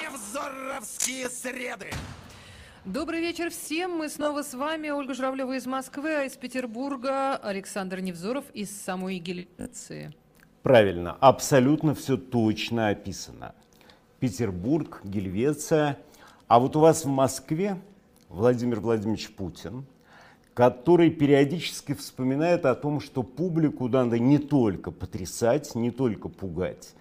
Невзоровские среды. Добрый вечер всем. Мы снова с вами. Ольга Журавлева из Москвы, а из Петербурга Александр Невзоров из самой Гельвеции. Правильно, абсолютно все точно описано. Петербург, Гельвеция. А вот у вас в Москве Владимир Владимирович Путин, который периодически вспоминает о том, что публику надо не только потрясать, не только пугать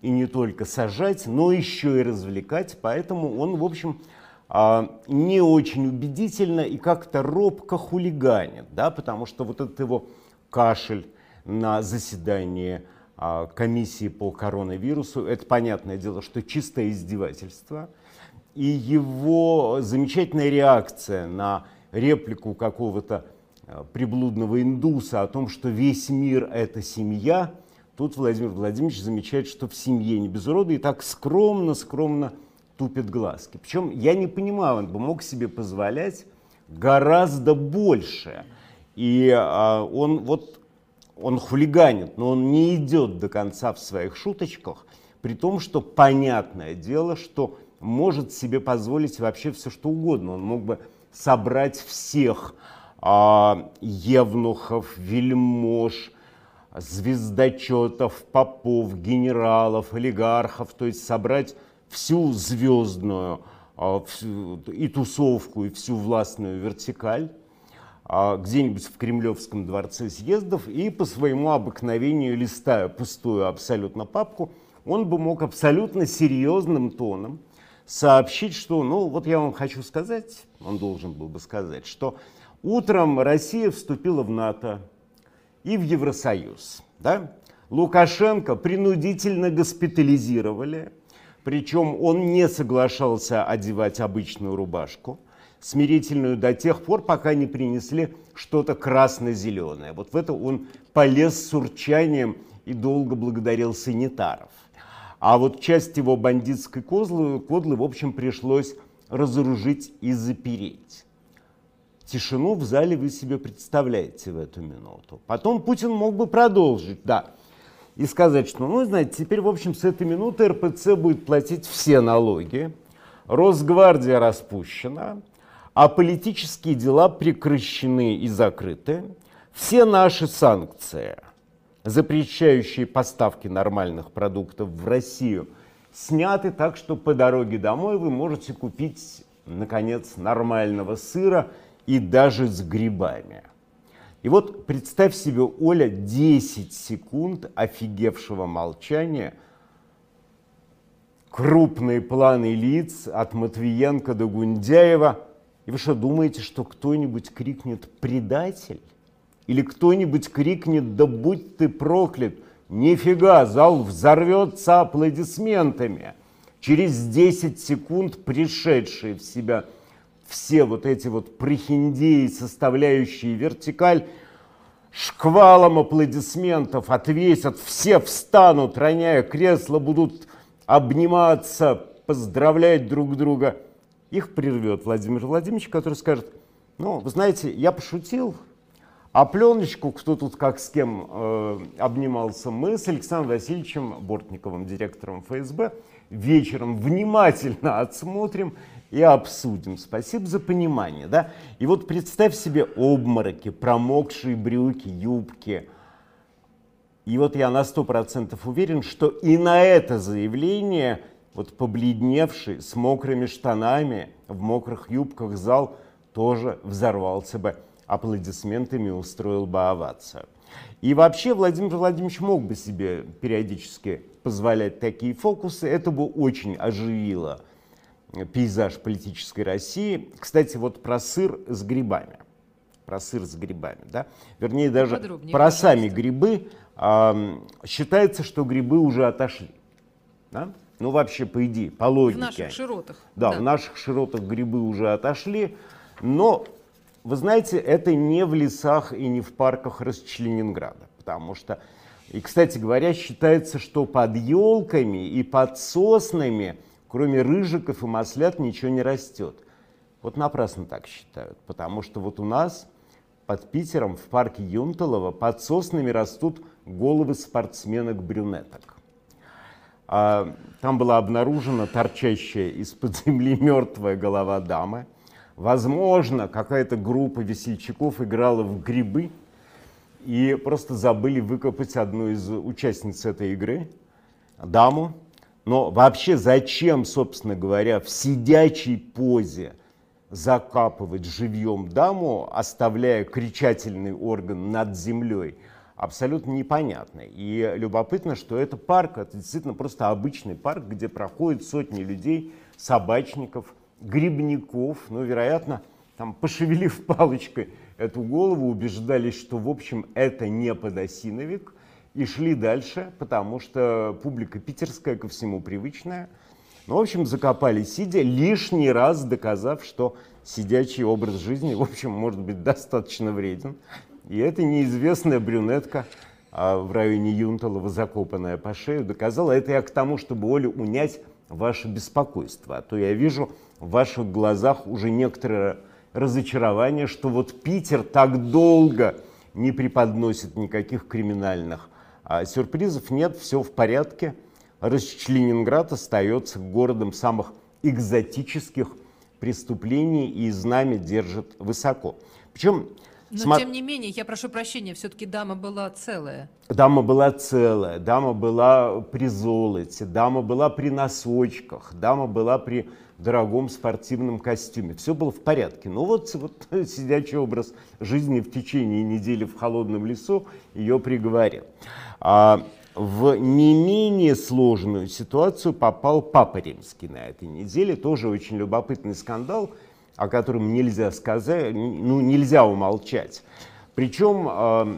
и не только сажать, но еще и развлекать. Поэтому он, в общем, а, не очень убедительно и как-то робко хулиганит, да, потому что вот этот его кашель на заседании а, комиссии по коронавирусу, это понятное дело, что чистое издевательство, и его замечательная реакция на реплику какого-то а, приблудного индуса о том, что весь мир — это семья, тут Владимир Владимирович замечает, что в семье не без урода, и так скромно-скромно тупит глазки. Причем я не понимаю, он бы мог себе позволять гораздо больше. И а, он вот он хулиганит, но он не идет до конца в своих шуточках, при том, что понятное дело, что может себе позволить вообще все что угодно. Он мог бы собрать всех а, евнухов, вельмож, звездочетов, попов, генералов, олигархов, то есть собрать всю звездную а, и тусовку, и всю властную вертикаль а, где-нибудь в Кремлевском дворце съездов и по своему обыкновению, листая пустую абсолютно папку, он бы мог абсолютно серьезным тоном сообщить, что, ну, вот я вам хочу сказать, он должен был бы сказать, что утром Россия вступила в НАТО и в Евросоюз. Да? Лукашенко принудительно госпитализировали, причем он не соглашался одевать обычную рубашку, смирительную до тех пор, пока не принесли что-то красно-зеленое. Вот в это он полез с урчанием и долго благодарил санитаров. А вот часть его бандитской козлы, кодлы, в общем, пришлось разоружить и запереть. Тишину в зале вы себе представляете в эту минуту. Потом Путин мог бы продолжить, да, и сказать, что, ну, знаете, теперь, в общем, с этой минуты РПЦ будет платить все налоги, Росгвардия распущена, а политические дела прекращены и закрыты, все наши санкции, запрещающие поставки нормальных продуктов в Россию, сняты так, что по дороге домой вы можете купить, наконец, нормального сыра и даже с грибами. И вот представь себе, Оля, 10 секунд офигевшего молчания, крупные планы лиц от Матвиенко до Гундяева. И вы что, думаете, что кто-нибудь крикнет «предатель»? Или кто-нибудь крикнет «да будь ты проклят»? Нифига, зал взорвется аплодисментами. Через 10 секунд пришедшие в себя – все вот эти вот прихиндеи, составляющие вертикаль, шквалом аплодисментов отвесят, все встанут, роняя кресло, будут обниматься, поздравлять друг друга. Их прервет Владимир Владимирович, который скажет, ну, вы знаете, я пошутил, а пленочку, кто тут как с кем э, обнимался, мы с Александром Васильевичем Бортниковым, директором ФСБ, вечером внимательно отсмотрим и обсудим. Спасибо за понимание. Да? И вот представь себе обмороки, промокшие брюки, юбки. И вот я на сто процентов уверен, что и на это заявление вот побледневший, с мокрыми штанами, в мокрых юбках зал тоже взорвался бы аплодисментами устроил бы овацию. И вообще Владимир Владимирович мог бы себе периодически позволять такие фокусы. Это бы очень оживило пейзаж политической России. Кстати, вот про сыр с грибами. Про сыр с грибами, да? Вернее, даже Подробнее, про пожалуйста. сами грибы. Э, считается, что грибы уже отошли. Да? Ну, вообще, по идее, по логике. В наших широтах. Да, да, в наших широтах грибы уже отошли. Но, вы знаете, это не в лесах и не в парках Расчленинграда. Потому что, и, кстати говоря, считается, что под елками и под соснами – кроме рыжиков и маслят ничего не растет. Вот напрасно так считают, потому что вот у нас под Питером в парке Юнталова под соснами растут головы спортсменок-брюнеток. А, там была обнаружена торчащая из-под земли мертвая голова дамы. Возможно, какая-то группа весельчаков играла в грибы и просто забыли выкопать одну из участниц этой игры, даму. Но вообще зачем, собственно говоря, в сидячей позе закапывать живьем даму, оставляя кричательный орган над землей, абсолютно непонятно. И любопытно, что это парк, это действительно просто обычный парк, где проходят сотни людей, собачников, грибников, ну, вероятно, там, пошевелив палочкой эту голову, убеждались, что, в общем, это не подосиновик, и шли дальше, потому что публика питерская ко всему привычная – ну, в общем, закопали сидя, лишний раз доказав, что сидячий образ жизни, в общем, может быть достаточно вреден. И эта неизвестная брюнетка а в районе Юнталова, закопанная по шею, доказала. Это я к тому, чтобы, Оля, унять ваше беспокойство. А то я вижу в ваших глазах уже некоторое разочарование, что вот Питер так долго не преподносит никаких криминальных а сюрпризов. Нет, все в порядке. Ленинград остается городом самых экзотических преступлений и знамя держит высоко. Причем но Сма... тем не менее, я прошу прощения, все-таки дама была целая. Дама была целая, дама была при золоте, дама была при носочках, дама была при дорогом спортивном костюме. Все было в порядке. Ну вот, вот сидячий образ жизни в течение недели в холодном лесу ее приговорил. А, в не менее сложную ситуацию попал Папа Римский на этой неделе. Тоже очень любопытный скандал, о котором нельзя сказать, ну, нельзя умолчать. Причем э,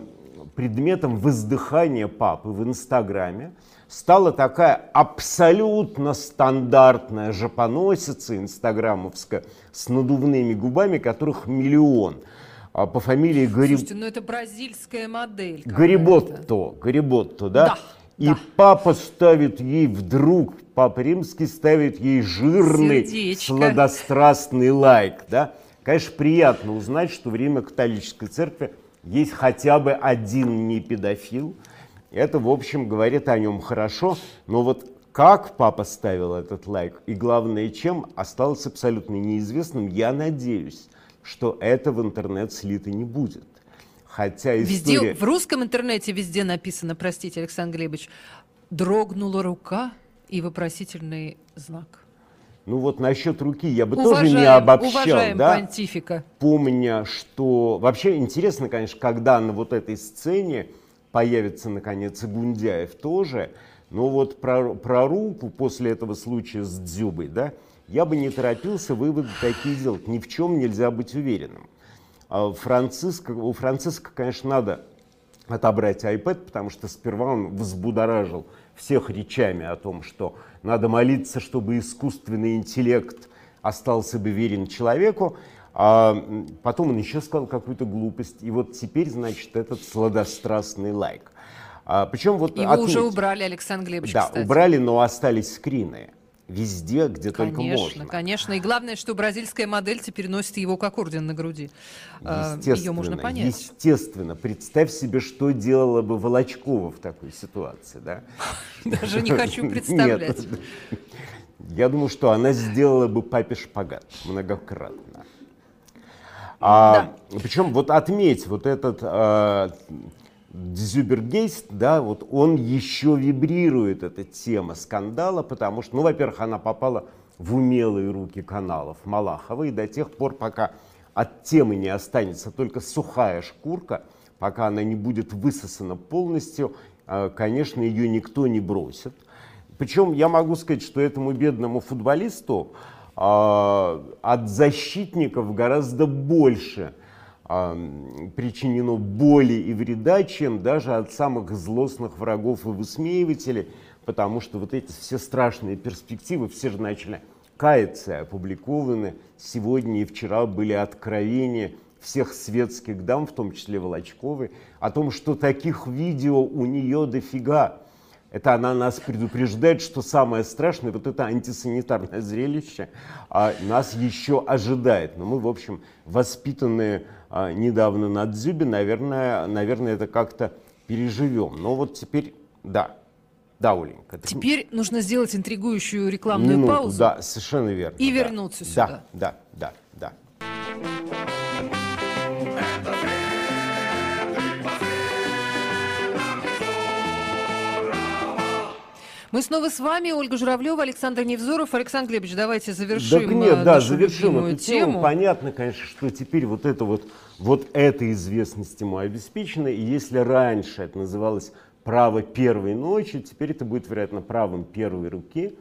предметом воздыхания папы в Инстаграме стала такая абсолютно стандартная жопоносица инстаграмовская с надувными губами, которых миллион – а, по фамилии Гариб... Слушайте, ну это бразильская модель. Гариботто, Гариботто, да? Да. И да. папа ставит ей вдруг, папа римский ставит ей жирный, Сердечко. сладострастный лайк, да? Конечно, приятно узнать, что в Римо-католической церкви есть хотя бы один не педофил. Это, в общем, говорит о нем хорошо. Но вот как папа ставил этот лайк и, главное, чем, осталось абсолютно неизвестным. Я надеюсь, что это в интернет слито не будет. Хотя история... Везде, в русском интернете везде написано, простите, Александр Глебович, дрогнула рука и вопросительный знак. Ну вот насчет руки я бы уважаем, тоже не обобщал, уважаем да? понтифика. Помня, что вообще интересно, конечно, когда на вот этой сцене появится наконец и Гундяев тоже, но вот про, про руку после этого случая с Дзюбой, да, я бы не торопился выводы такие делать. Ни в чем нельзя быть уверенным. А Франциско, у Франциска, конечно, надо отобрать iPad, потому что сперва он взбудоражил всех речами о том, что надо молиться, чтобы искусственный интеллект остался бы верен человеку. А потом он еще сказал какую-то глупость. И вот теперь, значит, этот сладострастный лайк. А, причем вот Его отметь, уже убрали, Александр Глебович, Да, кстати. убрали, но остались скрины везде, где конечно, только можно. Конечно, конечно. И главное, что бразильская модель теперь носит его как орден на груди. А, Ее можно понять. Естественно. Представь себе, что делала бы Волочкова в такой ситуации. Да? Даже не хочу представлять. Я думаю, что она сделала бы папе шпагат многократно. А, да. Причем вот отметь вот этот а, Дзюбергейст, да, вот он еще вибрирует, эта тема скандала, потому что, ну, во-первых, она попала в умелые руки каналов Малахова, и до тех пор, пока от темы не останется только сухая шкурка, пока она не будет высосана полностью, а, конечно, ее никто не бросит. Причем я могу сказать, что этому бедному футболисту от защитников гораздо больше – причинено боли и вреда, чем даже от самых злостных врагов и высмеивателей, потому что вот эти все страшные перспективы, все же начали каяться, опубликованы. Сегодня и вчера были откровения всех светских дам, в том числе Волочковой, о том, что таких видео у нее дофига. Это она нас предупреждает, что самое страшное, вот это антисанитарное зрелище а, нас еще ожидает. Но мы, в общем, воспитанные а, недавно на Дзюбе, наверное, наверное, это как-то переживем. Но вот теперь, да, да, Оленька. Теперь ты... нужно сделать интригующую рекламную Минуту, паузу. Да, совершенно верно. И да. вернуться сюда. Да, да, да, да. Мы снова с вами, Ольга Журавлева, Александр Невзоров. Александр Глебович, давайте завершим Так нет, э, да, завершим эту тему. тему. Понятно, конечно, что теперь вот это вот, вот эта известность ему обеспечена. И если раньше это называлось право первой ночи, теперь это будет, вероятно, правом первой руки.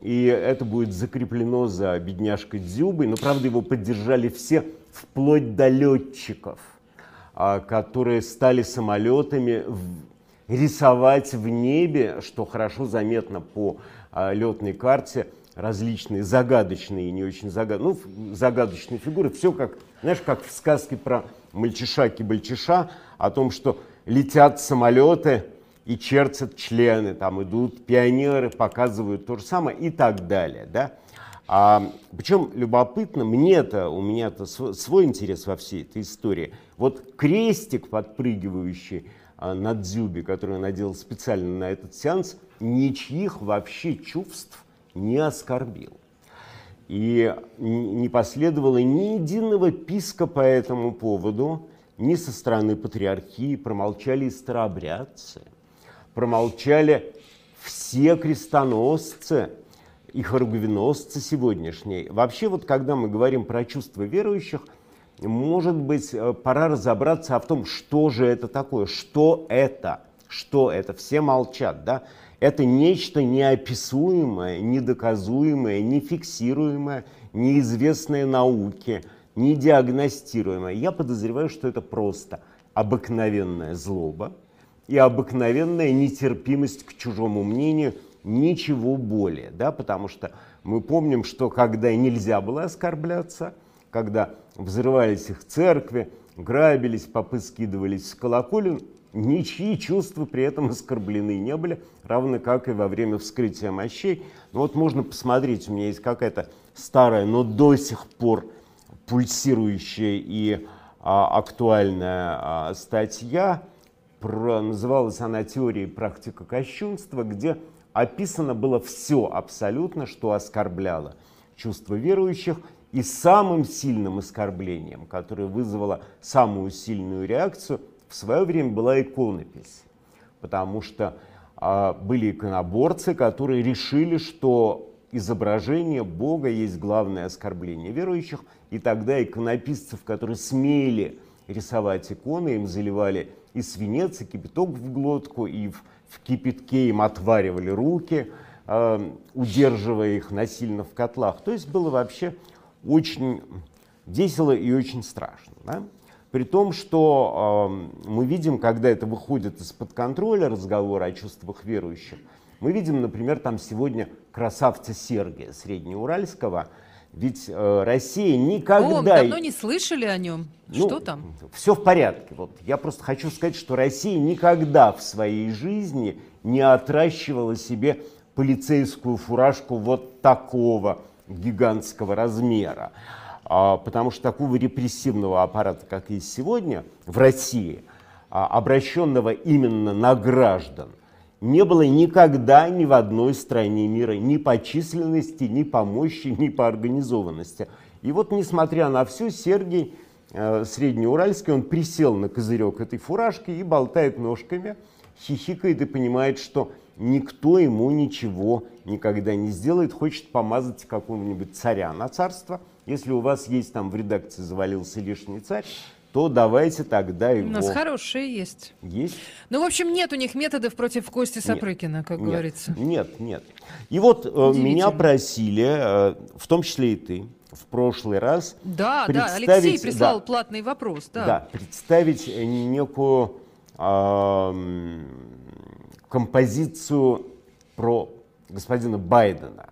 И это будет закреплено за бедняжкой Дзюбой. Но, правда, его поддержали все, вплоть до летчиков, а, которые стали самолетами рисовать в небе, что хорошо заметно по а, летной карте, различные загадочные не очень загадочные, ну, загадочные фигуры. Все как, знаешь, как в сказке про мальчиша-кибальчиша, о том, что летят самолеты и чертят члены, там идут пионеры, показывают то же самое и так далее, да. А, причем любопытно, мне-то, у меня-то свой интерес во всей этой истории. Вот крестик подпрыгивающий на дзюбе, который я надел специально на этот сеанс, ничьих вообще чувств не оскорбил. И не последовало ни единого писка по этому поводу, ни со стороны патриархии, промолчали и старообрядцы, промолчали все крестоносцы и хоругвеносцы сегодняшние. Вообще вот когда мы говорим про чувства верующих – может быть, э, пора разобраться в том, что же это такое, что это, что это. Все молчат, да? Это нечто неописуемое, недоказуемое, нефиксируемое, неизвестное науке, недиагностируемое. Я подозреваю, что это просто обыкновенная злоба и обыкновенная нетерпимость к чужому мнению, ничего более, да, потому что мы помним, что когда нельзя было оскорбляться – когда взрывались их церкви, грабились, попы скидывались с колоколен, ничьи чувства при этом оскорблены не были, равно как и во время вскрытия мощей. Ну вот можно посмотреть, у меня есть какая-то старая, но до сих пор пульсирующая и а, актуальная а, статья, про, называлась она «Теория и практика кощунства», где описано было все абсолютно, что оскорбляло чувства верующих – и самым сильным оскорблением, которое вызвало самую сильную реакцию, в свое время была иконопись. Потому что а, были иконоборцы, которые решили, что изображение Бога есть главное оскорбление верующих, и тогда иконописцев, которые смели рисовать иконы, им заливали и свинец, и кипяток в глотку, и в, в кипятке им отваривали руки, э, удерживая их насильно в котлах. То есть было вообще очень весело и очень страшно. Да? При том, что э, мы видим, когда это выходит из-под контроля, разговор о чувствах верующих, мы видим, например, там сегодня красавца Сергия Среднеуральского, ведь э, Россия никогда... О, давно не слышали о нем. Ну, что там? Все в порядке. Вот. Я просто хочу сказать, что Россия никогда в своей жизни не отращивала себе полицейскую фуражку вот такого гигантского размера, а, потому что такого репрессивного аппарата, как есть сегодня в России, а, обращенного именно на граждан, не было никогда ни в одной стране мира ни по численности, ни по мощи, ни по организованности. И вот, несмотря на все, Сергей э, Среднеуральский, он присел на козырек этой фуражки и болтает ножками, хихикает и понимает, что никто ему ничего никогда не сделает, хочет помазать какого-нибудь царя на царство. Если у вас есть там в редакции завалился лишний царь, то давайте тогда его... У нас хорошие есть. Есть? Ну, в общем, нет у них методов против Кости Сапрыкина, как нет, говорится. Нет, нет. И вот э, меня просили, э, в том числе и ты, в прошлый раз Да, да, Алексей прислал да, платный вопрос. Да, да представить некую э, композицию про господина Байдена.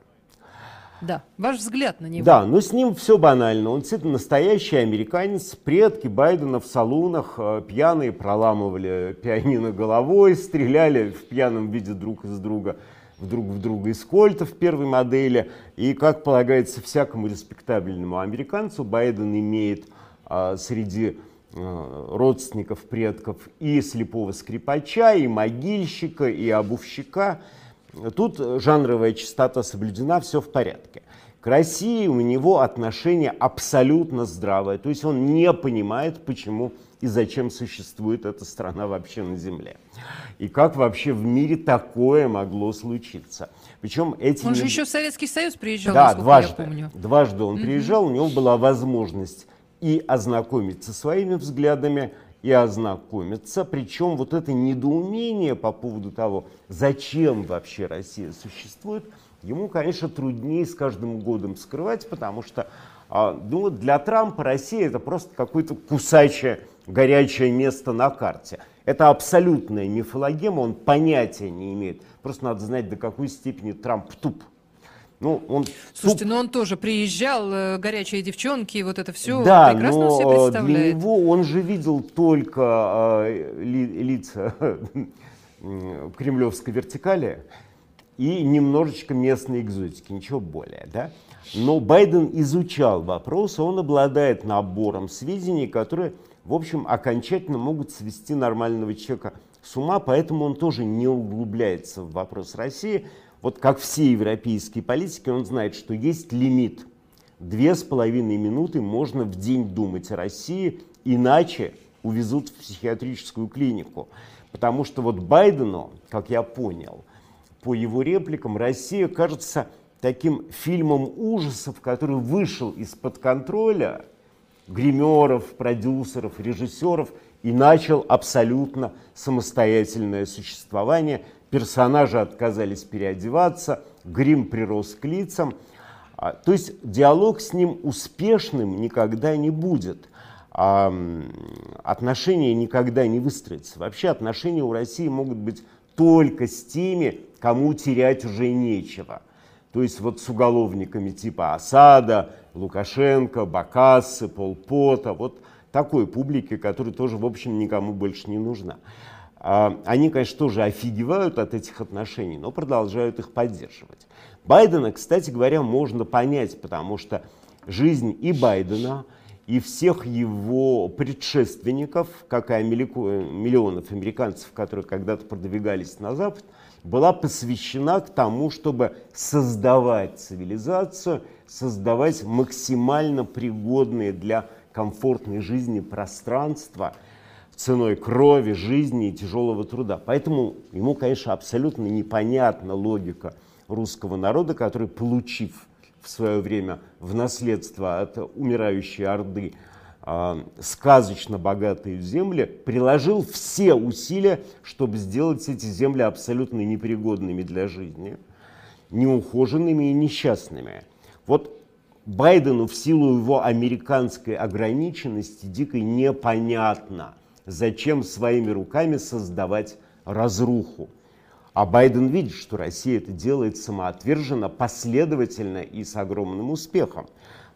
Да, ваш взгляд на него. Да, но с ним все банально. Он действительно настоящий американец. Предки Байдена в салунах э, пьяные проламывали пианино головой, стреляли в пьяном виде друг из друга друг в друга из кольтов первой модели. И, как полагается всякому респектабельному американцу, Байден имеет а, среди родственников, предков и слепого скрипача, и могильщика, и обувщика. Тут жанровая чистота соблюдена, все в порядке. К России у него отношение абсолютно здравое. То есть он не понимает, почему и зачем существует эта страна вообще на Земле. И как вообще в мире такое могло случиться. Причем эти... Он же еще в Советский Союз приезжал, да, дважды, я помню. Дважды он mm-hmm. приезжал, у него была возможность и ознакомиться своими взглядами, и ознакомиться. Причем вот это недоумение по поводу того, зачем вообще Россия существует, ему, конечно, труднее с каждым годом скрывать, потому что а, ну, для Трампа Россия это просто какое-то кусачее горячее место на карте. Это абсолютная мифологема, он понятия не имеет. Просто надо знать, до какой степени Трамп туп. Ну, он Слушайте, туп... но он тоже приезжал, э, горячие девчонки, вот это все да, прекрасно но все представляет. для него он же видел только э, ли, лица кремлевской вертикали и немножечко местной экзотики, ничего более, да? Но Байден изучал вопрос, он обладает набором сведений, которые в общем, окончательно могут свести нормального человека с ума, поэтому он тоже не углубляется в вопрос России. Вот как все европейские политики, он знает, что есть лимит. Две с половиной минуты можно в день думать о России, иначе увезут в психиатрическую клинику. Потому что вот Байдену, как я понял, по его репликам, Россия кажется таким фильмом ужасов, который вышел из-под контроля – гримеров, продюсеров, режиссеров и начал абсолютно самостоятельное существование. Персонажи отказались переодеваться, грим прирос к лицам. А, то есть диалог с ним успешным никогда не будет. А, отношения никогда не выстроятся. Вообще отношения у России могут быть только с теми, кому терять уже нечего. То есть вот с уголовниками типа Асада, Лукашенко, Бакассы, Полпота, вот такой публики, которая тоже, в общем, никому больше не нужна. А, они, конечно, тоже офигевают от этих отношений, но продолжают их поддерживать. Байдена, кстати говоря, можно понять, потому что жизнь и Байдена, и всех его предшественников, как и миллионов американцев, которые когда-то продвигались на Запад, была посвящена к тому, чтобы создавать цивилизацию, создавать максимально пригодные для комфортной жизни пространства ценой крови, жизни и тяжелого труда. Поэтому ему, конечно, абсолютно непонятна логика русского народа, который, получив в свое время в наследство от умирающей Орды э, сказочно богатые земли, приложил все усилия, чтобы сделать эти земли абсолютно непригодными для жизни, неухоженными и несчастными. Вот Байдену в силу его американской ограниченности дико непонятно, зачем своими руками создавать разруху. А Байден видит, что Россия это делает самоотверженно, последовательно и с огромным успехом.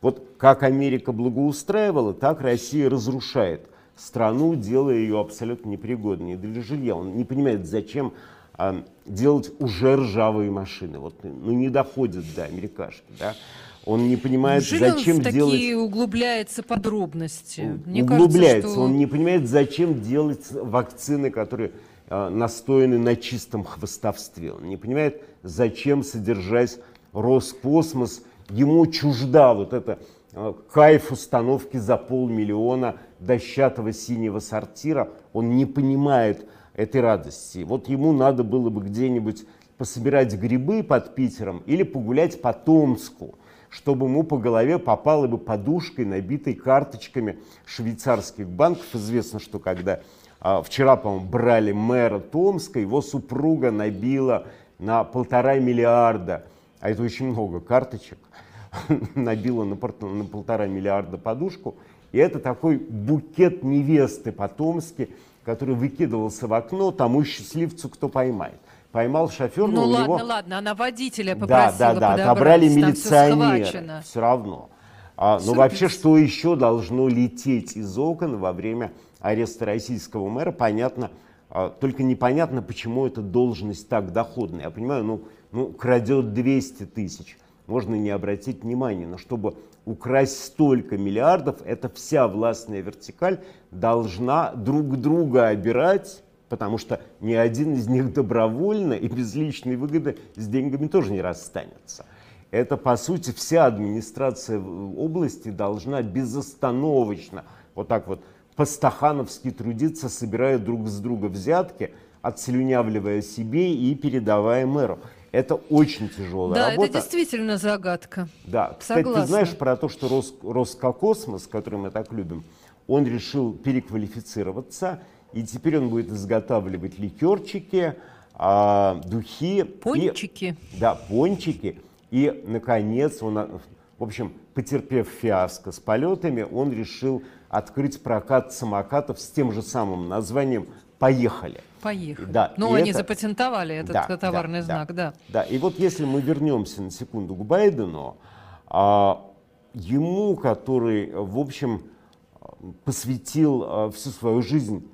Вот как Америка благоустраивала, так Россия разрушает страну, делая ее абсолютно непригодной для жилья. Он не понимает, зачем а, делать уже ржавые машины. Вот, ну, не доходит до америкашки. Да? Он не понимает, Неужели зачем он в делать... такие углубляется подробности? Мне углубляется. Кажется, что... Он не понимает, зачем делать вакцины, которые э, настояны на чистом хвостовстве. Он не понимает, зачем содержать Роскосмос ему чужда вот это э, кайф установки за полмиллиона дощатого синего сортира. Он не понимает этой радости. Вот ему надо было бы где-нибудь пособирать грибы под Питером или погулять по Томску, чтобы ему по голове попала бы подушкой, набитой карточками швейцарских банков. Известно, что когда а, вчера, по-моему, брали мэра Томска, его супруга набила на полтора миллиарда, а это очень много карточек, набила на, на полтора миллиарда подушку. И это такой букет невесты по-томски, который выкидывался в окно тому счастливцу, кто поймает. Поймал шофера, Ну у ладно, него... ладно, она водителя Да, попросила да, да, подобрать, отобрали схвачено. Все равно. А, но Сюрприз. вообще, что еще должно лететь из окон во время ареста российского мэра, понятно. а, только непонятно, почему эта должность так доходная. Я понимаю, ну, ну крадет 200 тысяч. Можно не обратить внимания, но чтобы украсть столько миллиардов, это вся властная вертикаль должна друг друга обирать, потому что ни один из них добровольно и без личной выгоды с деньгами тоже не расстанется. Это, по сути, вся администрация области должна безостановочно, вот так вот, по-стахановски трудиться, собирая друг с друга взятки, отслюнявливая себе и передавая мэру. Это очень тяжелая Да, работа. это действительно загадка. Да, кстати, Согласна. ты знаешь про то, что Рос, Роскокосмос, который мы так любим, он решил переквалифицироваться, и теперь он будет изготавливать ликерчики, а, духи. и- Пончики. да, пончики. И, наконец, он, в общем, потерпев фиаско с полетами, он решил открыть прокат самокатов с тем же самым названием «Поехали». Поехали. Да, ну, и они это- запатентовали этот Да, товарный да, знак, да. Да, и вот если мы вернемся на секунду к Байдену, а, ему, который, в общем, посвятил а, всю свою жизнь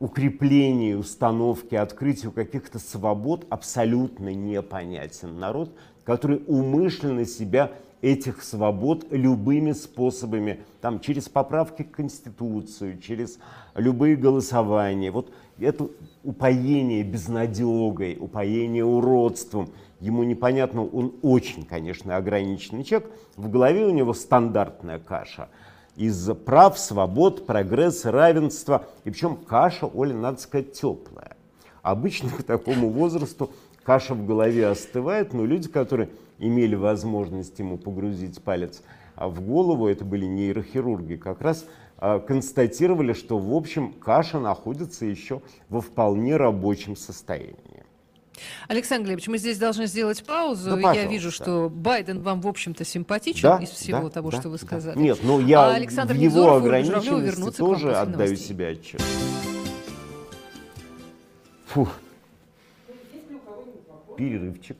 укреплению, установке, открытию каких-то свобод, абсолютно непонятен народ, который умышленно себя этих свобод любыми способами, там, через поправки к Конституции, через любые голосования. Вот это упоение безнадегой, упоение уродством, ему непонятно, он очень, конечно, ограниченный человек, в голове у него стандартная каша из прав, свобод, прогресса, равенства. И причем каша, Оля, надо сказать, теплая. Обычно к такому возрасту каша в голове остывает, но люди, которые имели возможность ему погрузить палец а, в голову, это были нейрохирурги, как раз а, констатировали, что, в общем, каша находится еще во вполне рабочем состоянии. Александр Глебович, мы здесь должны сделать паузу. Да, Я вижу, что Байден вам, в общем-то, симпатичен Да, из всего да, того, да, что вы да. сказали. Нет, ну я А Александр в его ограниченности тоже отдаю новостей. себе отчет. Фу. Перерывчик.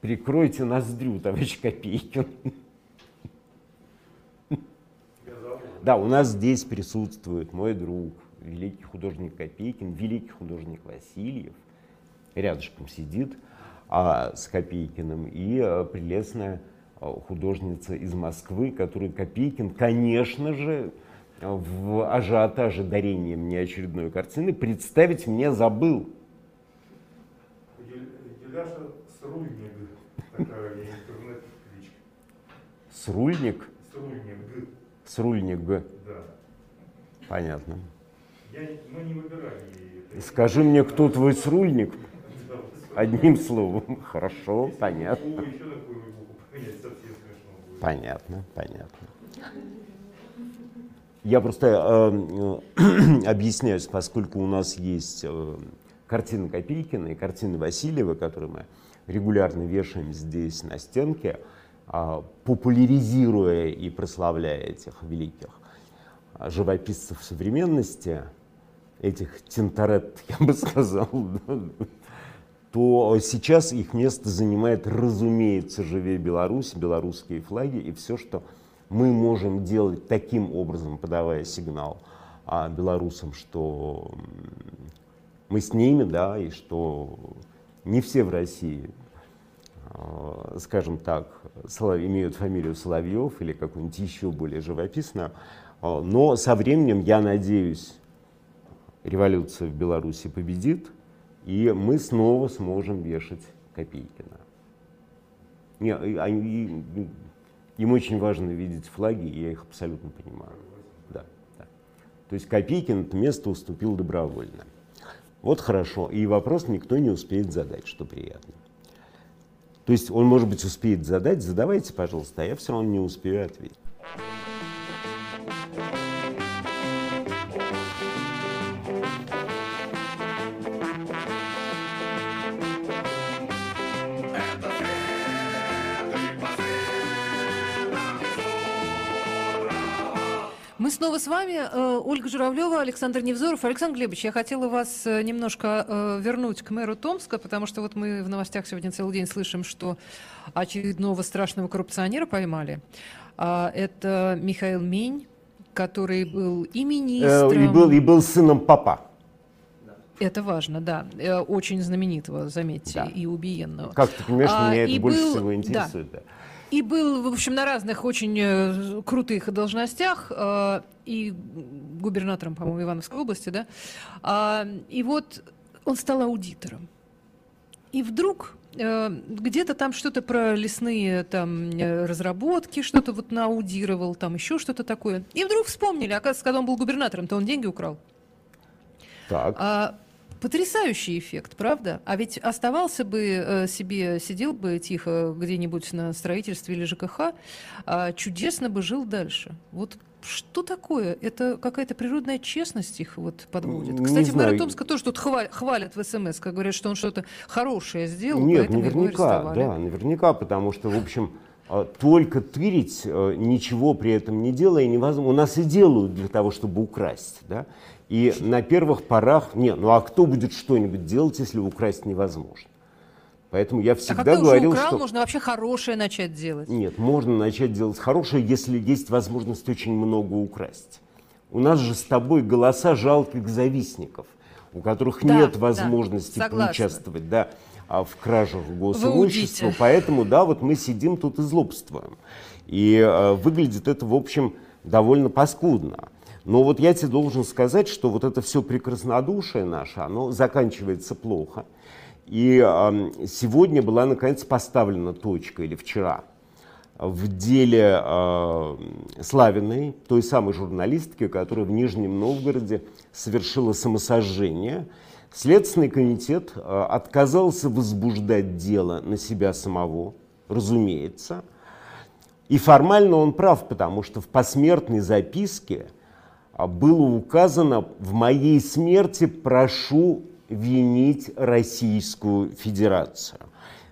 Прикройте ноздрю, товарищ Копейкин. Да, у нас здесь присутствует мой друг, великий художник Копейкин, великий художник Васильев. Рядышком сидит а, с Копейкиным и а, прелестная а, художница из Москвы, которую Копейкин, конечно же, а, в ажиотаже дарения мне очередной картины представить мне забыл. Юля- Юляша Срульник, такая интернет-кличка. Срульник, Срульник, Срульник, да. понятно. Я, мы не это. Скажи мне, кто твой срульник? Одним словом. Хорошо, понятно. Понятно, понятно. Я просто э, э, объясняюсь, поскольку у нас есть э, картины Копейкина и картины Васильева, которые мы регулярно вешаем здесь на стенке, а, популяризируя и прославляя этих великих а, живописцев современности, этих тинторет, я бы сказал, то сейчас их место занимает, разумеется, «Живее Беларусь», белорусские флаги и все, что мы можем делать таким образом, подавая сигнал а, белорусам, что мы с ними, да, и что не все в России, а, скажем так, имеют фамилию Соловьев или какую-нибудь еще более живописную, А, но со временем, я надеюсь, революция в Беларуси победит, и мы снова сможем вешать Копейкина. Не, они- и- им очень важно видеть флаги, я их абсолютно понимаю. Да, да. То есть Копейкин это место уступил добровольно. Вот хорошо. И вопрос никто не успеет задать, что приятно. То есть он, может быть, успеет задать, задавайте, пожалуйста, а я все равно не успею ответить. Снова с вами. Э, Ольга Журавлева, Александр Невзоров. Александр Глебович, я хотела вас э, немножко э, вернуть к мэру Томска, потому что вот мы в новостях сегодня целый день слышим, что очередного страшного коррупционера поймали. А, это Михаил Мень, который был и министром... И был, и был сыном папа. Это важно, да. Очень знаменитого, заметьте, да. и убиенного. Как ты понимаешь, а, меня это больше был, всего интересует. Да. И был, в общем, на разных очень э, крутых должностях, э, и губернатором, по-моему, Ивановской области, да. А, и вот он стал аудитором. И вдруг э, где-то там что-то про лесные там разработки, что-то вот нааудировал, там еще что-то такое. И вдруг вспомнили, оказывается, когда он был губернатором, то он деньги украл. Так. А, Потрясающий эффект, правда? А ведь оставался бы э, себе, сидел бы тихо где-нибудь на строительстве или ЖКХ, а чудесно бы жил дальше. Вот что такое? Это какая-то природная честность их вот подводит. Не Кстати, мэра Томска тоже тут хвалят, хвалят в СМС, как говорят, что он что-то хорошее сделал, Нет, наверняка, да, наверняка, потому что, в общем, а, только тырить, э, ничего при этом не делая, невозможно. У нас и делают для того, чтобы украсть, да. И на первых порах, не, ну а кто будет что-нибудь делать, если украсть невозможно? Поэтому я всегда а когда говорил, уже украл, что... можно вообще хорошее начать делать. Нет, можно начать делать хорошее, если есть возможность очень много украсть. У нас же с тобой голоса жалких завистников, у которых да, нет возможности да, поучаствовать да, а в кражах госимущества. Поэтому, да, вот мы сидим тут и злобствуем. И э, выглядит это, в общем, довольно паскудно. Но вот я тебе должен сказать, что вот это все прекраснодушие наше, оно заканчивается плохо. И э, сегодня была наконец поставлена точка, или вчера, в деле э, Славиной, той самой журналистки, которая в Нижнем Новгороде совершила самосожжение. Следственный комитет э, отказался возбуждать дело на себя самого, разумеется. И формально он прав, потому что в посмертной записке было указано «в моей смерти прошу винить Российскую Федерацию».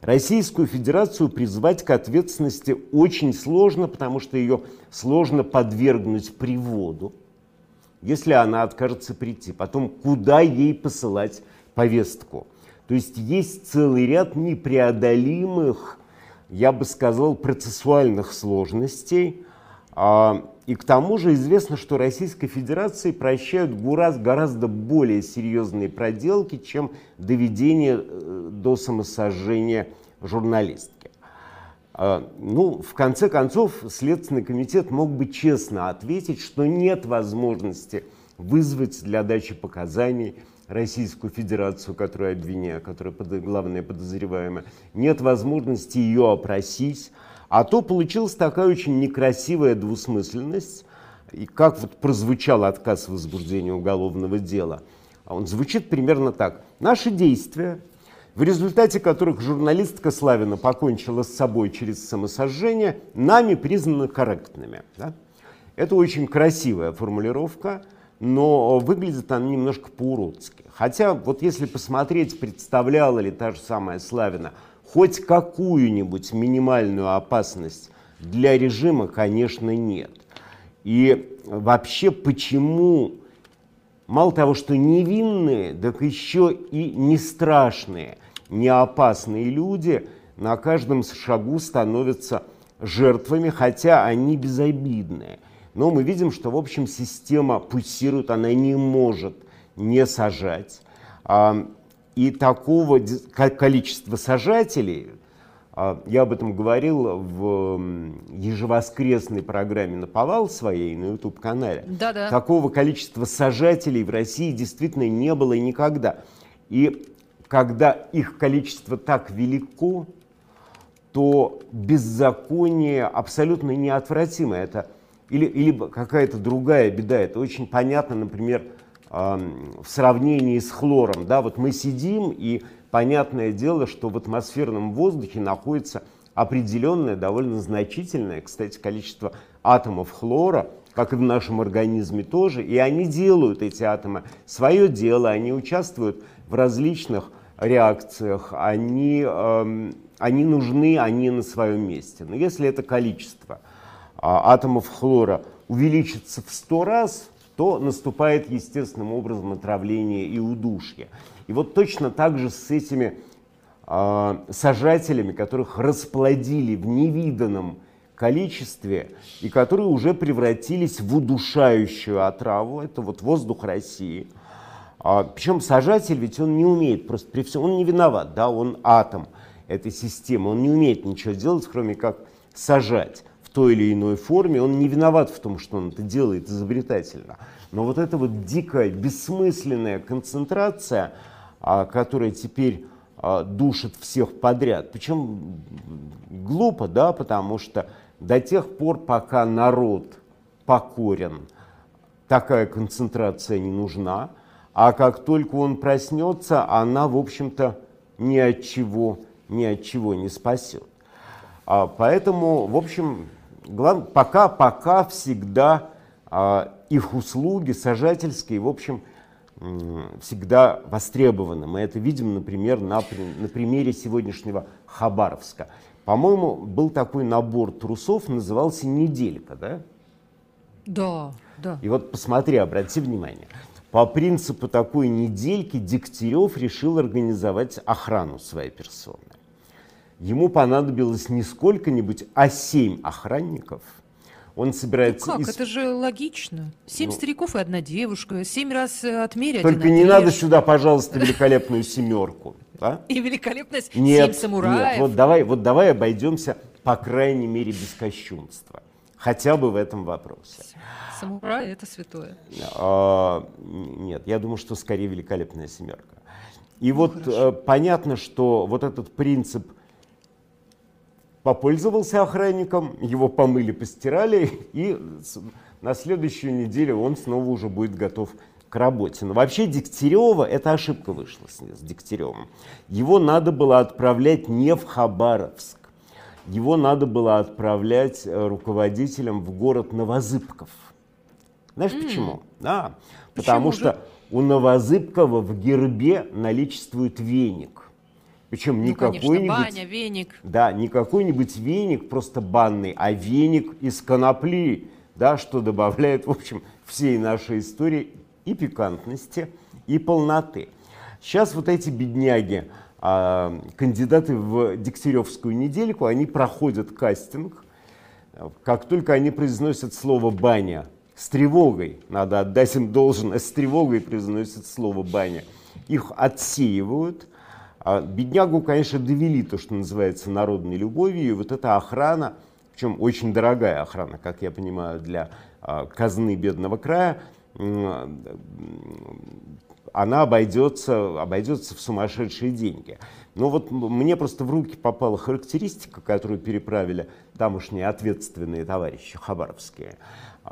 Российскую Федерацию призвать к ответственности очень сложно, потому что ее сложно подвергнуть приводу, если она откажется прийти. Потом, куда ей посылать повестку? То есть есть целый ряд непреодолимых, я бы сказал, процессуальных сложностей, а, и к тому же известно, что Российской Федерации прощают ГУРАЗ гораздо более серьезные проделки, чем доведение э, до самосожжения журналистки. А, ну, в конце концов, Следственный комитет мог бы честно ответить, что нет возможности вызвать для дачи показаний Российскую Федерацию, которую обвиняют, которая главная подозреваемая, нет возможности ее опросить, а то получилась такая очень некрасивая двусмысленность, и как вот прозвучал отказ в возбуждении уголовного дела. А он звучит примерно так. Наши действия, в результате которых журналистка Славина покончила с собой через самосожжение, нами признаны корректными. Да? Это очень красивая формулировка, но выглядит она немножко по-уродски. Хотя вот если посмотреть, представляла ли та же самая Славина – хоть какую-нибудь минимальную опасность для режима, конечно, нет. И вообще, почему мало того, что невинные, так еще и не страшные, не опасные люди на каждом шагу становятся жертвами, хотя они безобидные. Но мы видим, что, в общем, система пульсирует, она не может не сажать. И такого количества сажателей, а, я об этом говорил в ежевоскресной программе «Наповал» своей на YouTube-канале. Да-да. Такого количества сажателей в России действительно не было никогда. И когда их количество так велико, то беззаконие абсолютно неотвратимо. Это или, или какая-то другая беда. Это очень понятно, например, в сравнении с хлором. Да, вот мы сидим, и понятное дело, что в атмосферном воздухе находится определенное, довольно значительное, кстати, количество атомов хлора, как и в нашем организме тоже, и они делают, эти атомы, свое дело, они участвуют в различных реакциях, они, э, они нужны, они на своем месте. Но если это количество э, атомов хлора увеличится в сто раз, то наступает естественным образом отравление и удушье. И вот точно так же с этими э, сажателями, которых расплодили в невиданном количестве и которые уже превратились в удушающую отраву. Это вот воздух России. А, причем сажатель ведь он не умеет, просто при всем, он не виноват, да, он атом этой системы, он не умеет ничего делать, кроме как сажать той или иной форме. Он не виноват в том, что он это делает изобретательно. Но вот эта вот дикая, бессмысленная концентрация, а, которая теперь а, душит всех подряд. Причем глупо, да, потому что до тех пор, пока народ покорен, такая концентрация не нужна, а как только он проснется, она, в общем-то, ни от чего, ни от чего не спасет. А поэтому, в общем. Пока, пока всегда а, их услуги сажательские, в общем, всегда востребованы. Мы это видим, например, на, на примере сегодняшнего Хабаровска. По-моему, был такой набор трусов, назывался «Неделька», да? Да, да. И вот посмотри, обрати внимание. По принципу такой недельки Дегтярев решил организовать охрану своей персоны. Ему понадобилось не сколько-нибудь, а семь охранников. Он собирается... Ну как? Из... Это же логично. Семь Ну. стариков и одна девушка. Семь раз э, отмерить. Только не надо сюда, пожалуйста, великолепную семерку. да? И великолепность Нет, семь самураев. нет, вот давай, вот давай обойдемся, по крайней мере, без кощунства. Хотя бы в этом вопросе. Самурай это святое. А, нет, я думаю, что скорее великолепная семерка. И Ну, вот э, понятно, что вот этот принцип попользовался охранником, его помыли, постирали, и на следующую неделю он снова уже будет готов к работе. Но вообще Дегтярева, это ошибка вышла с, с Дегтяревым. Его надо было отправлять не в Хабаровск, его надо было отправлять э, руководителем в город Новозыбков. Знаешь почему? Да, потому Почему же? что у Новозыбкова в гербе наличествует веник. Причем не Ну, какой-нибудь... баня, веник. Да, не какой-нибудь веник просто банный, а веник из конопли, да, что добавляет, в общем, всей нашей истории и пикантности, и полноты. Сейчас вот эти бедняги, а, кандидаты в Дегтяревскую недельку, они проходят кастинг. Как только они произносят слово «баня», с тревогой, надо отдать им должное, с тревогой произносят слово «баня», их отсеивают. А беднягу, конечно, довели то, что называется народной любовью, и вот эта охрана, причем очень дорогая охрана, как я понимаю, для а, казны бедного края, она обойдется, обойдется в сумасшедшие деньги. Но вот мне просто в руки попала характеристика, которую переправили тамошние ответственные товарищи хабаровские.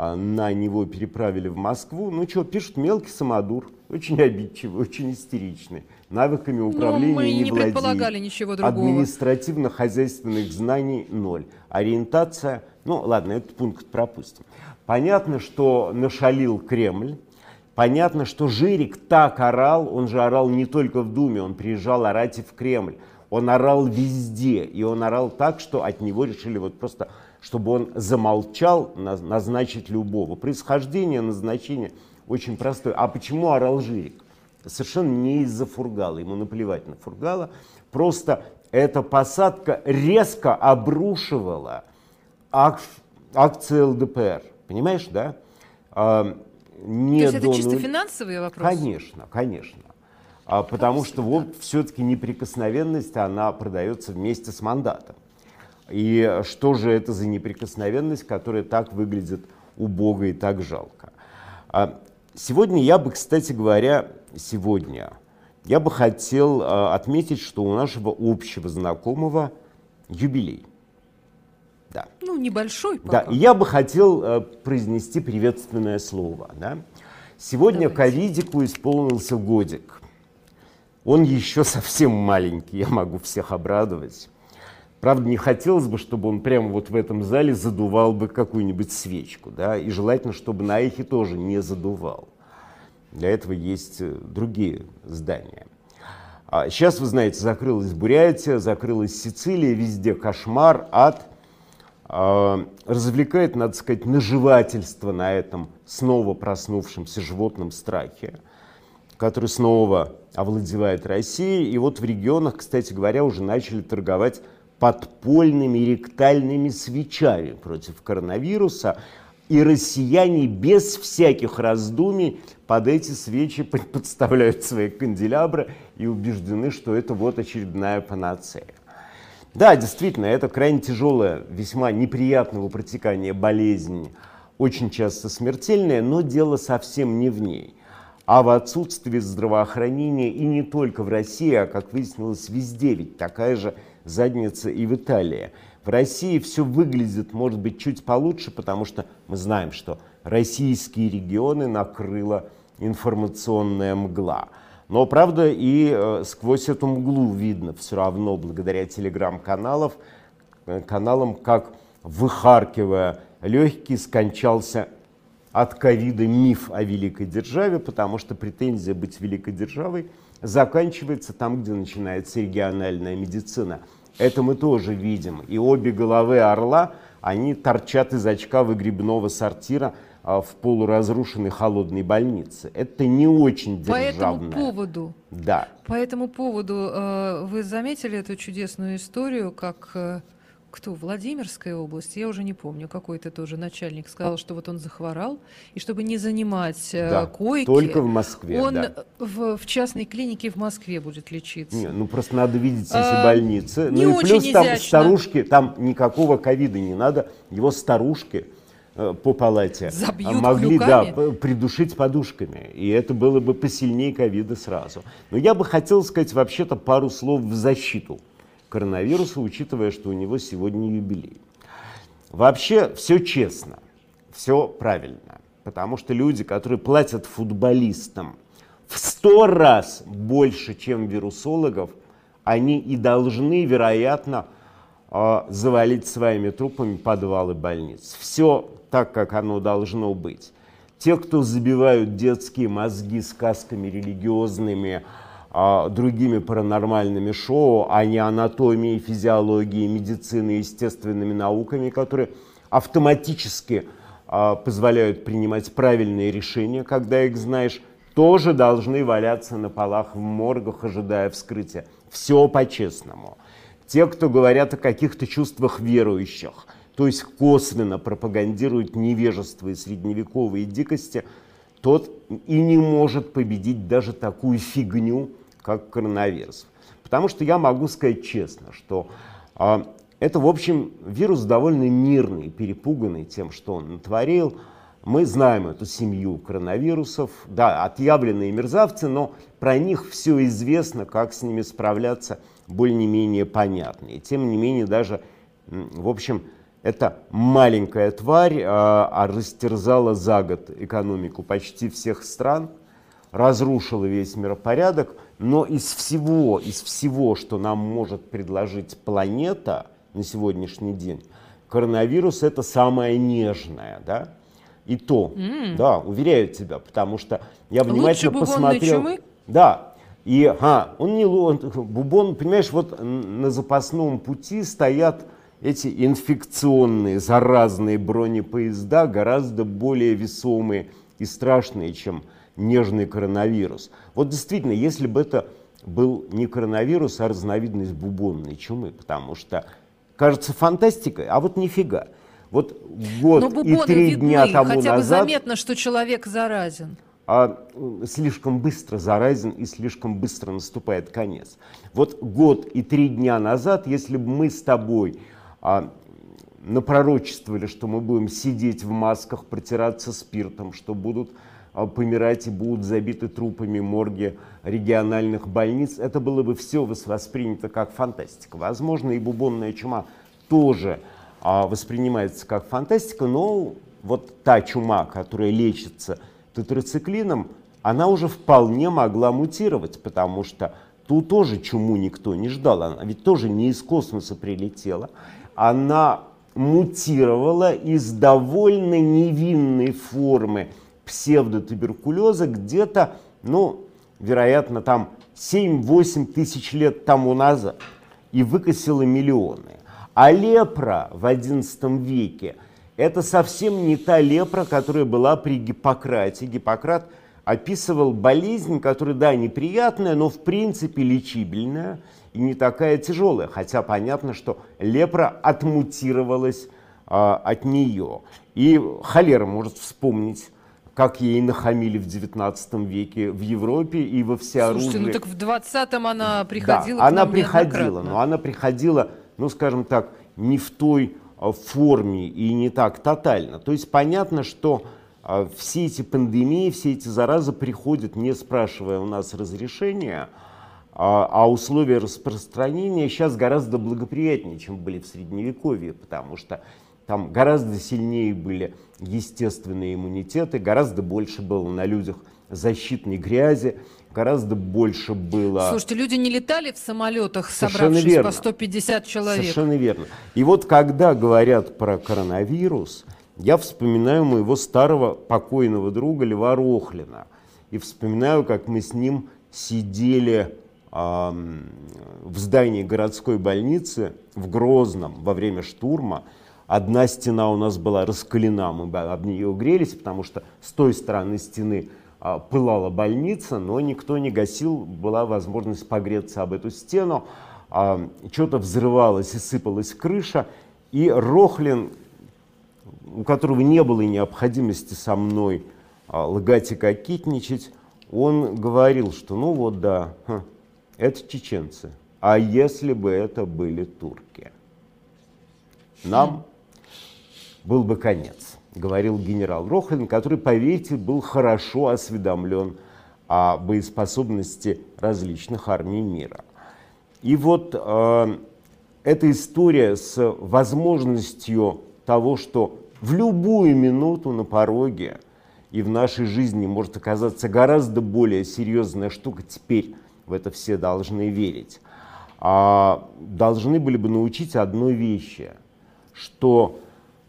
А, На него переправили в Москву. Ну что, пишут, мелкий самодур, очень обидчивый, очень истеричный, навыками управления Ну, мы не, не владеет. предполагали ничего другого. Административно-хозяйственных знаний ноль. Ориентация, ну ладно, этот пункт пропустим. Понятно, что нашалил Кремль. Понятно, что Жирик так орал, он же орал не только в Думе, он приезжал орать и в Кремль. Он орал везде, и он орал так, что от него решили вот просто, чтобы он замолчал, наз- назначить любого. Происхождение назначения очень простое. А почему орал Жирик? Совершенно не из-за Фургала, ему наплевать на Фургала. Просто эта посадка резко обрушивала ак- акции ЛДПР. Понимаешь, да? А, не То есть это до чисто нуля- финансовый вопрос? Конечно, конечно. А, потому что вот все-таки неприкосновенность, она продается вместе с мандатом. И что же это за неприкосновенность, которая так выглядит убого и так жалко? А, Сегодня я бы, кстати говоря, сегодня я бы хотел а, отметить, что у нашего общего знакомого юбилей. Да. Ну, небольшой Да, пока. и я бы хотел э, произнести приветственное слово. Да? Сегодня Давайте. ковидику исполнился годик. Он еще совсем маленький, я могу всех обрадовать. Правда, не хотелось бы, чтобы он прямо вот в этом зале задувал бы какую-нибудь свечку, да, и желательно, чтобы на эхе тоже не задувал. Для этого есть э, другие здания. А сейчас, вы знаете, закрылась Бурятия, закрылась Сицилия, везде кошмар, ад. э, развлекает, надо сказать, наживательство на этом снова проснувшемся животном страхе, который снова овладевает Россией. И вот в регионах, кстати говоря, уже начали торговать подпольными ректальными свечами против коронавируса. И россияне без всяких раздумий под эти свечи подставляют свои канделябры и убеждены, что это вот очередная панацея. Да, действительно, это крайне тяжелая, весьма неприятного протекания болезнь, очень часто смертельная, но дело совсем не в ней, а в отсутствии здравоохранения и не только в России, а, как выяснилось, везде, ведь такая же задница и в Италии. В России все выглядит, может быть, чуть получше, потому что мы знаем, что российские регионы накрыла информационная мгла. Но, правда, и э, сквозь эту мглу видно все равно, благодаря телеграм-каналам, э, каналам, как, выхаркивая легкий, скончался от ковида миф о великой державе, потому что претензия быть великой державой заканчивается там, где начинается региональная медицина. Это мы тоже видим. И обе головы орла, они торчат из очка выгребного сортира – а, в полуразрушенной холодной больнице. Это не очень державное. По этому поводу, да. по этому поводу э, вы заметили эту чудесную историю, как э, кто, Владимирская область, я уже не помню, какой-то тоже начальник сказал, что вот он захворал, и чтобы не занимать э, да, койки, только в Москве, он да. в, в частной клинике в Москве будет лечиться. Не, ну просто надо видеть эти а, больницы. Не ну и плюс там изящно. старушки, там никакого ковида не надо, его старушки Э, по палате Забьют могли клюками? да, придушить подушками. И это было бы посильнее ковида сразу. Но я бы хотел сказать вообще-то пару слов в защиту коронавируса, учитывая, что у него сегодня юбилей. Вообще все честно, все правильно. Потому что люди, которые платят футболистам в сто раз больше, чем вирусологов, они и должны, вероятно, э, завалить своими трупами подвалы больниц. Все так, как оно должно быть. Те, кто забивают детские мозги сказками религиозными, а, другими паранормальными шоу, а не анатомией, физиологией, медициной, естественными науками, которые автоматически а, позволяют принимать правильные решения, когда их знаешь, тоже должны валяться на полах в моргах, ожидая вскрытия. Все по-честному. Те, кто говорят о каких-то чувствах верующих – то есть косвенно пропагандирует невежество и средневековые дикости, тот и не может победить даже такую фигню, как коронавирус. Потому что я могу сказать честно, что э, это, в общем, вирус довольно мирный, перепуганный тем, что он натворил. Мы знаем эту семью коронавирусов, да, отъявленные мерзавцы, но про них все известно, как с ними справляться более-менее понятно. И тем не менее даже, в общем, эта маленькая тварь а, а растерзала за год экономику почти всех стран, разрушила весь миропорядок, но из всего, из всего, что нам может предложить планета на сегодняшний день, коронавирус это самое нежное, да? И то, mm. да, уверяю тебя, потому что я внимательно Лучше посмотрел. Чумы? Да, и а, он не он, бубон, понимаешь, вот на запасном пути стоят эти инфекционные, заразные бронепоезда гораздо более весомые и страшные, чем нежный коронавирус. Вот действительно, если бы это был не коронавирус, а разновидность бубонной чумы, потому что кажется фантастикой, а вот нифига. Вот год и три видны, дня тому хотя бы назад... заметно, что человек заразен. А слишком быстро заразен и слишком быстро наступает конец. Вот год и три дня назад, если бы мы с тобой а, напророчествовали, что мы будем сидеть в масках, протираться спиртом, что будут помирать и будут забиты трупами морги региональных больниц, это было бы все воспринято как фантастика. Возможно, и бубонная чума тоже а, воспринимается как фантастика, но вот та чума, которая лечится тетрациклином, она уже вполне могла мутировать, потому что ту тоже чуму никто не ждал, она ведь тоже не из космоса прилетела. Она мутировала из довольно невинной формы псевдотуберкулеза где-то, ну, вероятно, там 7-8 тысяч лет тому назад и выкосила миллионы. А лепра в XI веке – это совсем не та лепра, которая была при Гиппократе. Гиппократ описывал болезнь, которая, да, неприятная, но в принципе лечибельная и не такая тяжелая. Хотя понятно, что лепра отмутировалась а, от нее. И холера может вспомнить как ей нахамили в 19 веке в Европе и во всеоружии. Слушайте, ну так в 20-м она приходила да, она приходила, но она приходила, ну, скажем так, не в той а, форме и не так тотально. То есть понятно, что а, все эти пандемии, все эти заразы приходят, не спрашивая у нас разрешения, а, а условия распространения сейчас гораздо благоприятнее, чем были в Средневековье, потому что там гораздо сильнее были естественные иммунитеты, гораздо больше было на людях защитной грязи, гораздо больше было... Слушайте, люди не летали в самолетах, Совершенно собравшись верно. по 150 человек. Совершенно верно. И вот когда говорят про коронавирус, я вспоминаю моего старого покойного друга Льва Рохлина. И вспоминаю, как мы с ним сидели в здании городской больницы в Грозном во время штурма. Одна стена у нас была раскалена, мы об нее грелись, потому что с той стороны стены а, пылала больница, но никто не гасил, была возможность погреться об эту стену. А, Что-то взрывалось и сыпалась крыша, и Рохлин, у которого не было необходимости со мной а, лгать и кокетничать, он говорил, что ну вот да, это чеченцы, а если бы это были турки? Нам был бы конец, говорил генерал Рохлин, который, поверьте, был хорошо осведомлен о боеспособности различных армий мира. И вот э, эта история с возможностью того, что в любую минуту на пороге и в нашей жизни может оказаться гораздо более серьезная штука, теперь в это все должны верить, а, должны были бы научить одной вещи, что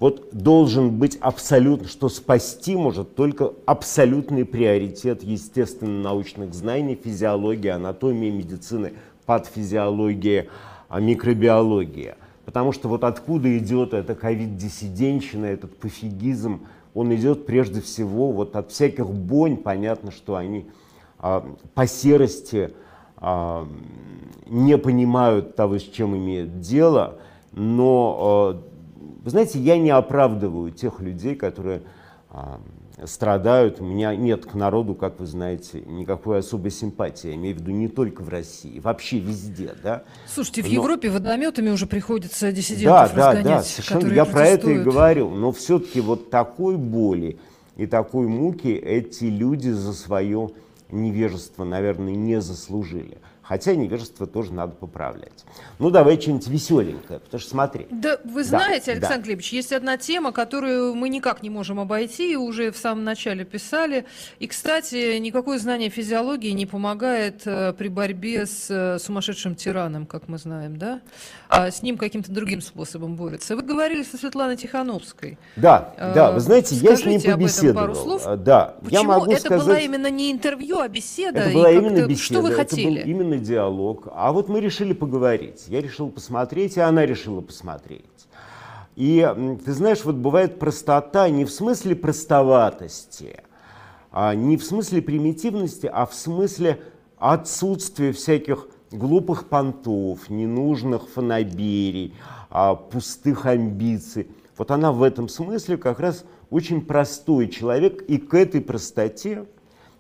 вот должен быть абсолютно, что спасти может только абсолютный приоритет естественно-научных знаний, физиологии, анатомии, медицины, патофизиологии, а, микробиологии. Потому что вот откуда идет эта ковид-диссиденщина, этот пофигизм, он идет прежде всего вот от всяких бонь, понятно, что они а, по серости а, не понимают того, с чем имеют дело, но, а, вы знаете, я не оправдываю тех людей, которые а, страдают. У меня нет к народу, как вы знаете, никакой особой симпатии. Я имею в виду не только в России, вообще везде, да. Слушайте, в Но- Европе водометами уже приходится Да, диссидентов да, разгонять, да, совершенно. которые Я про это и говорю. Но все-таки вот такой боли и такой муки эти люди за свое невежество, наверное, не заслужили. Хотя невежество тоже надо поправлять. Ну, давай что-нибудь веселенькое, потому что смотри. Да, вы Да, знаете, Александр да. Глебович, есть одна тема, которую мы никак не можем обойти, и уже в самом начале писали. И, кстати, никакое знание физиологии не помогает э, при борьбе с э, сумасшедшим тираном, как мы знаем, да? А с ним каким-то другим способом борется. Вы говорили со Светланой Тихановской. Да, Э, да, вы знаете, я с ней скажите об этом побеседовал. пару слов. Да, Почему я могу это сказать... была именно не интервью, а беседа? Это была именно беседа, Что вы это хотели? был именно диалог. А вот мы решили поговорить. Я решил посмотреть, и она решила посмотреть. И ты знаешь, вот бывает простота не в смысле простоватости, а не в смысле примитивности, а в смысле отсутствия всяких глупых понтов, ненужных фанаберий, а, пустых амбиций. Вот она в этом смысле как раз очень простой человек, и к этой простоте,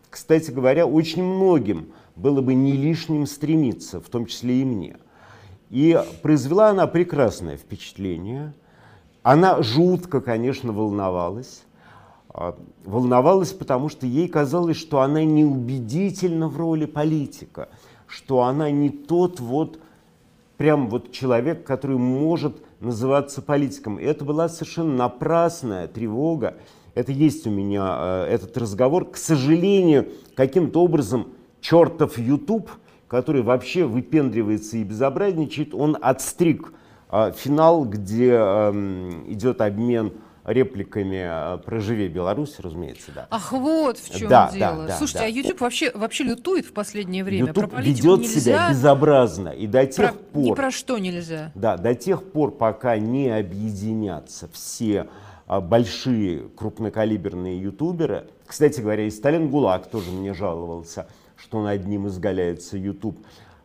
кстати говоря, очень многим было бы не лишним стремиться, в том числе и мне. И произвела она прекрасное впечатление. Она жутко, конечно, волновалась. А, Волновалась, потому что ей казалось, что она неубедительна в роли политика, что она не тот вот прям вот человек, который может называться политиком. И это была совершенно напрасная тревога. Это есть у меня э, этот разговор. К сожалению, каким-то образом чертов YouTube, который вообще выпендривается и безобразничает, он отстриг э, финал, где эм, идет обмен репликами э, про «Живи Беларусь», разумеется, да. Ах, вот в чем Да, да, дело. да, Слушайте, да. а YouTube вообще, вообще лютует в последнее время. YouTube про ведет себя нельзя, безобразно, и до про- тех ни пор, про что нельзя. да, до тех пор, пока не объединятся все а, большие крупнокалиберные ютуберы, кстати говоря, и Сталин Гулаг тоже мне жаловался, что над ним изгаляется YouTube,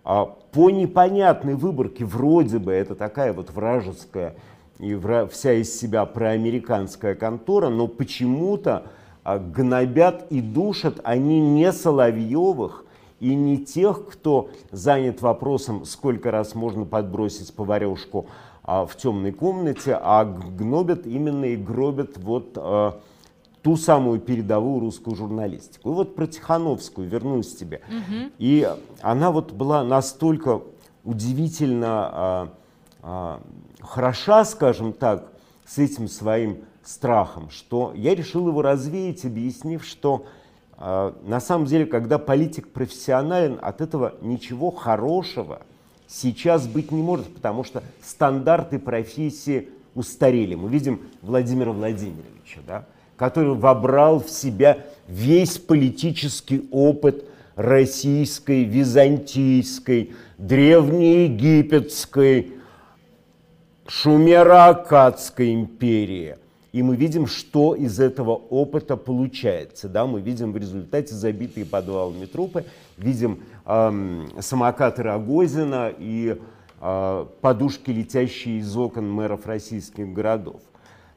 а, по непонятной выборке, вроде бы это такая вот вражеская и вся из себя проамериканская контора, но почему-то а, гнобят и душат они не Соловьевых и не тех, кто занят вопросом, сколько раз можно подбросить поварешку а, в темной комнате, а гнобят именно и гробят вот а, ту самую передовую русскую журналистику. И вот про Тихановскую вернусь к тебе. И она вот была настолько удивительно а, а, хороша, скажем так, с этим своим страхом, что я решил его развеять, объяснив, что а, на самом деле, когда политик профессионален, от этого ничего хорошего сейчас быть не может, потому что стандарты профессии устарели. Мы видим Владимира Владимировича, да, который вобрал в себя весь политический опыт российской, византийской, древнеегипетской, Шумеро-Аккадской империи. И мы видим, что из этого опыта получается. Да? Мы видим в результате забитые подвалами трупы, видим эм, самокаты Рогозина и э, подушки, летящие из окон мэров российских городов.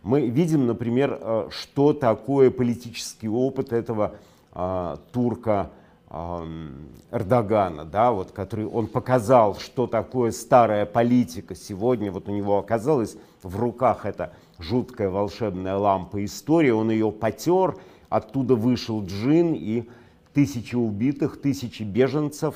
Мы видим, например, э, что такое политический опыт этого э, турка эм, Эрдогана, да, вот, который он показал, что такое старая политика. Сегодня вот у него оказалась в руках эта жуткая волшебная лампа истории, он ее потер, оттуда вышел джин и тысячи убитых, тысячи беженцев.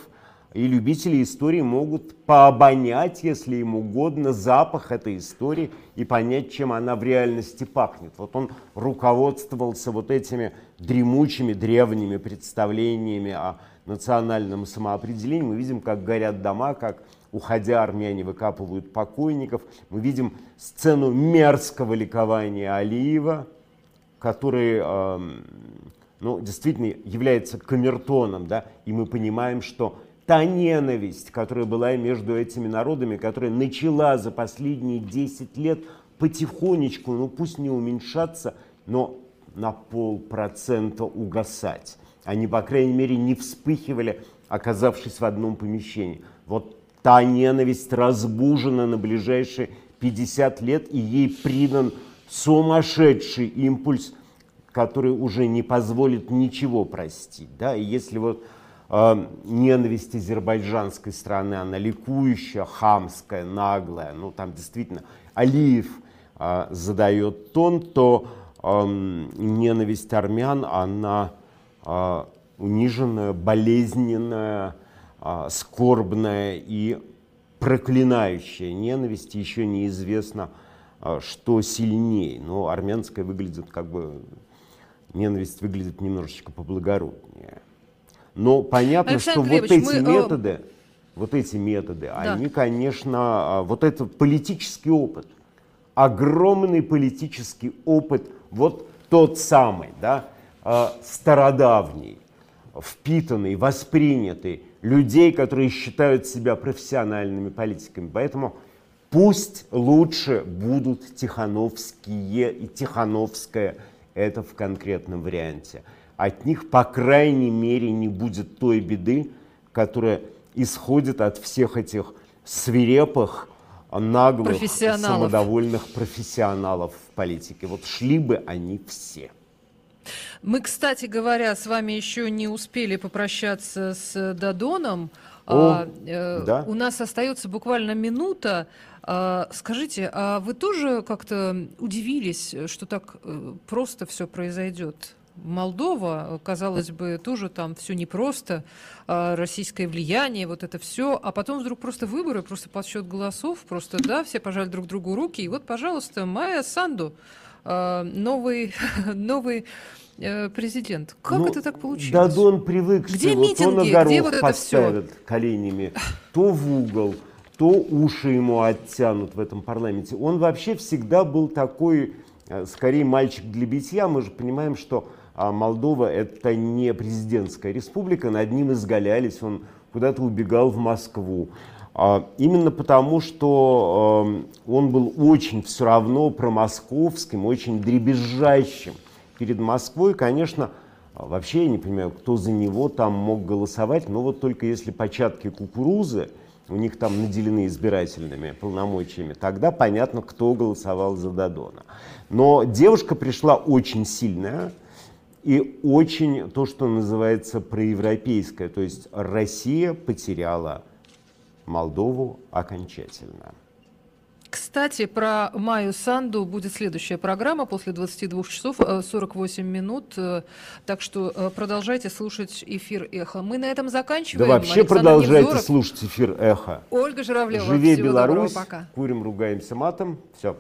И любители истории могут пообонять, если им угодно, запах этой истории и понять, чем она в реальности пахнет. Вот он руководствовался вот этими дремучими древними представлениями о национальном самоопределении. Мы видим, как горят дома, как, уходя, армяне выкапывают покойников. Мы видим сцену мерзкого ликования Алиева, который эм, ну, действительно является камертоном, да, и мы понимаем, что та ненависть, которая была между этими народами, которая начала за последние 10 лет потихонечку, ну пусть не уменьшаться, но на полпроцента угасать. Они, по крайней мере, не вспыхивали, оказавшись в одном помещении. Вот та ненависть разбужена на ближайшие 50 лет, и ей придан сумасшедший импульс, который уже не позволит ничего простить. Да? И если вот э, ненависть азербайджанской страны, она ликующая, хамская, наглая, ну там действительно Алиев э, задает тон, то ненависть армян, она э, униженная, болезненная, скорбная и проклинающая ненависть, еще неизвестно, что сильнее. Но армянская выглядит как бы, ненависть выглядит немножечко поблагороднее. Но понятно, Александр что вот эти мы, э, методы, вот эти методы, они, конечно, а, вот это политический опыт, огромный политический опыт, вот тот самый, да, а, стародавний, впитанный, воспринятый людей, которые считают себя профессиональными политиками. Поэтому пусть лучше будут Тихановские и Тихановская, это в конкретном варианте. От них, по крайней мере, не будет той беды, которая исходит от всех этих свирепых, наглых, Профессионалов. самодовольных профессионалов в политике. Вот шли бы они все. Мы, кстати говоря, с вами еще не успели попрощаться с Дадоном. О, э, да. У нас остается буквально минута. А, скажите, а вы тоже как-то удивились, что так э, просто все произойдет? Молдова, казалось бы, тоже там все непросто, а, российское влияние, вот это все, а потом вдруг просто выборы, просто подсчет голосов, просто да, все пожали друг другу руки, и вот, пожалуйста, Майя Санду, а, новый, новый э, президент. Как Ну, это так получилось? Дадон привык, Где что вот он на митинги? горох Где вот это поставят коленями, то в угол, то уши ему оттянут в этом парламенте. Он вообще всегда был такой э, скорее мальчик для битья. Мы же понимаем, что а, Молдова это не президентская республика, над ним изгалялись, он куда-то убегал в Москву. А, Именно потому, что э, он был очень все равно промосковским, очень дребезжащим перед Москвой. Конечно, вообще я не понимаю, кто за него там мог голосовать, но вот только если початки кукурузы у них там наделены избирательными полномочиями, тогда понятно, кто голосовал за Дадона. Но девушка пришла очень сильная и очень то, что называется проевропейская, то есть Россия потеряла Молдову окончательно. Кстати, про Майю Санду будет следующая программа после 22 часов э, 48 минут. э, Так что э, продолжайте слушать эфир «Эхо». Мы на этом Да заканчиваем. вообще Александр продолжайте Невзоров, слушать эфир «Эхо». Ольга Журавлева. Живее Всего доброго, Беларусь, пока. курим, ругаемся матом. Все.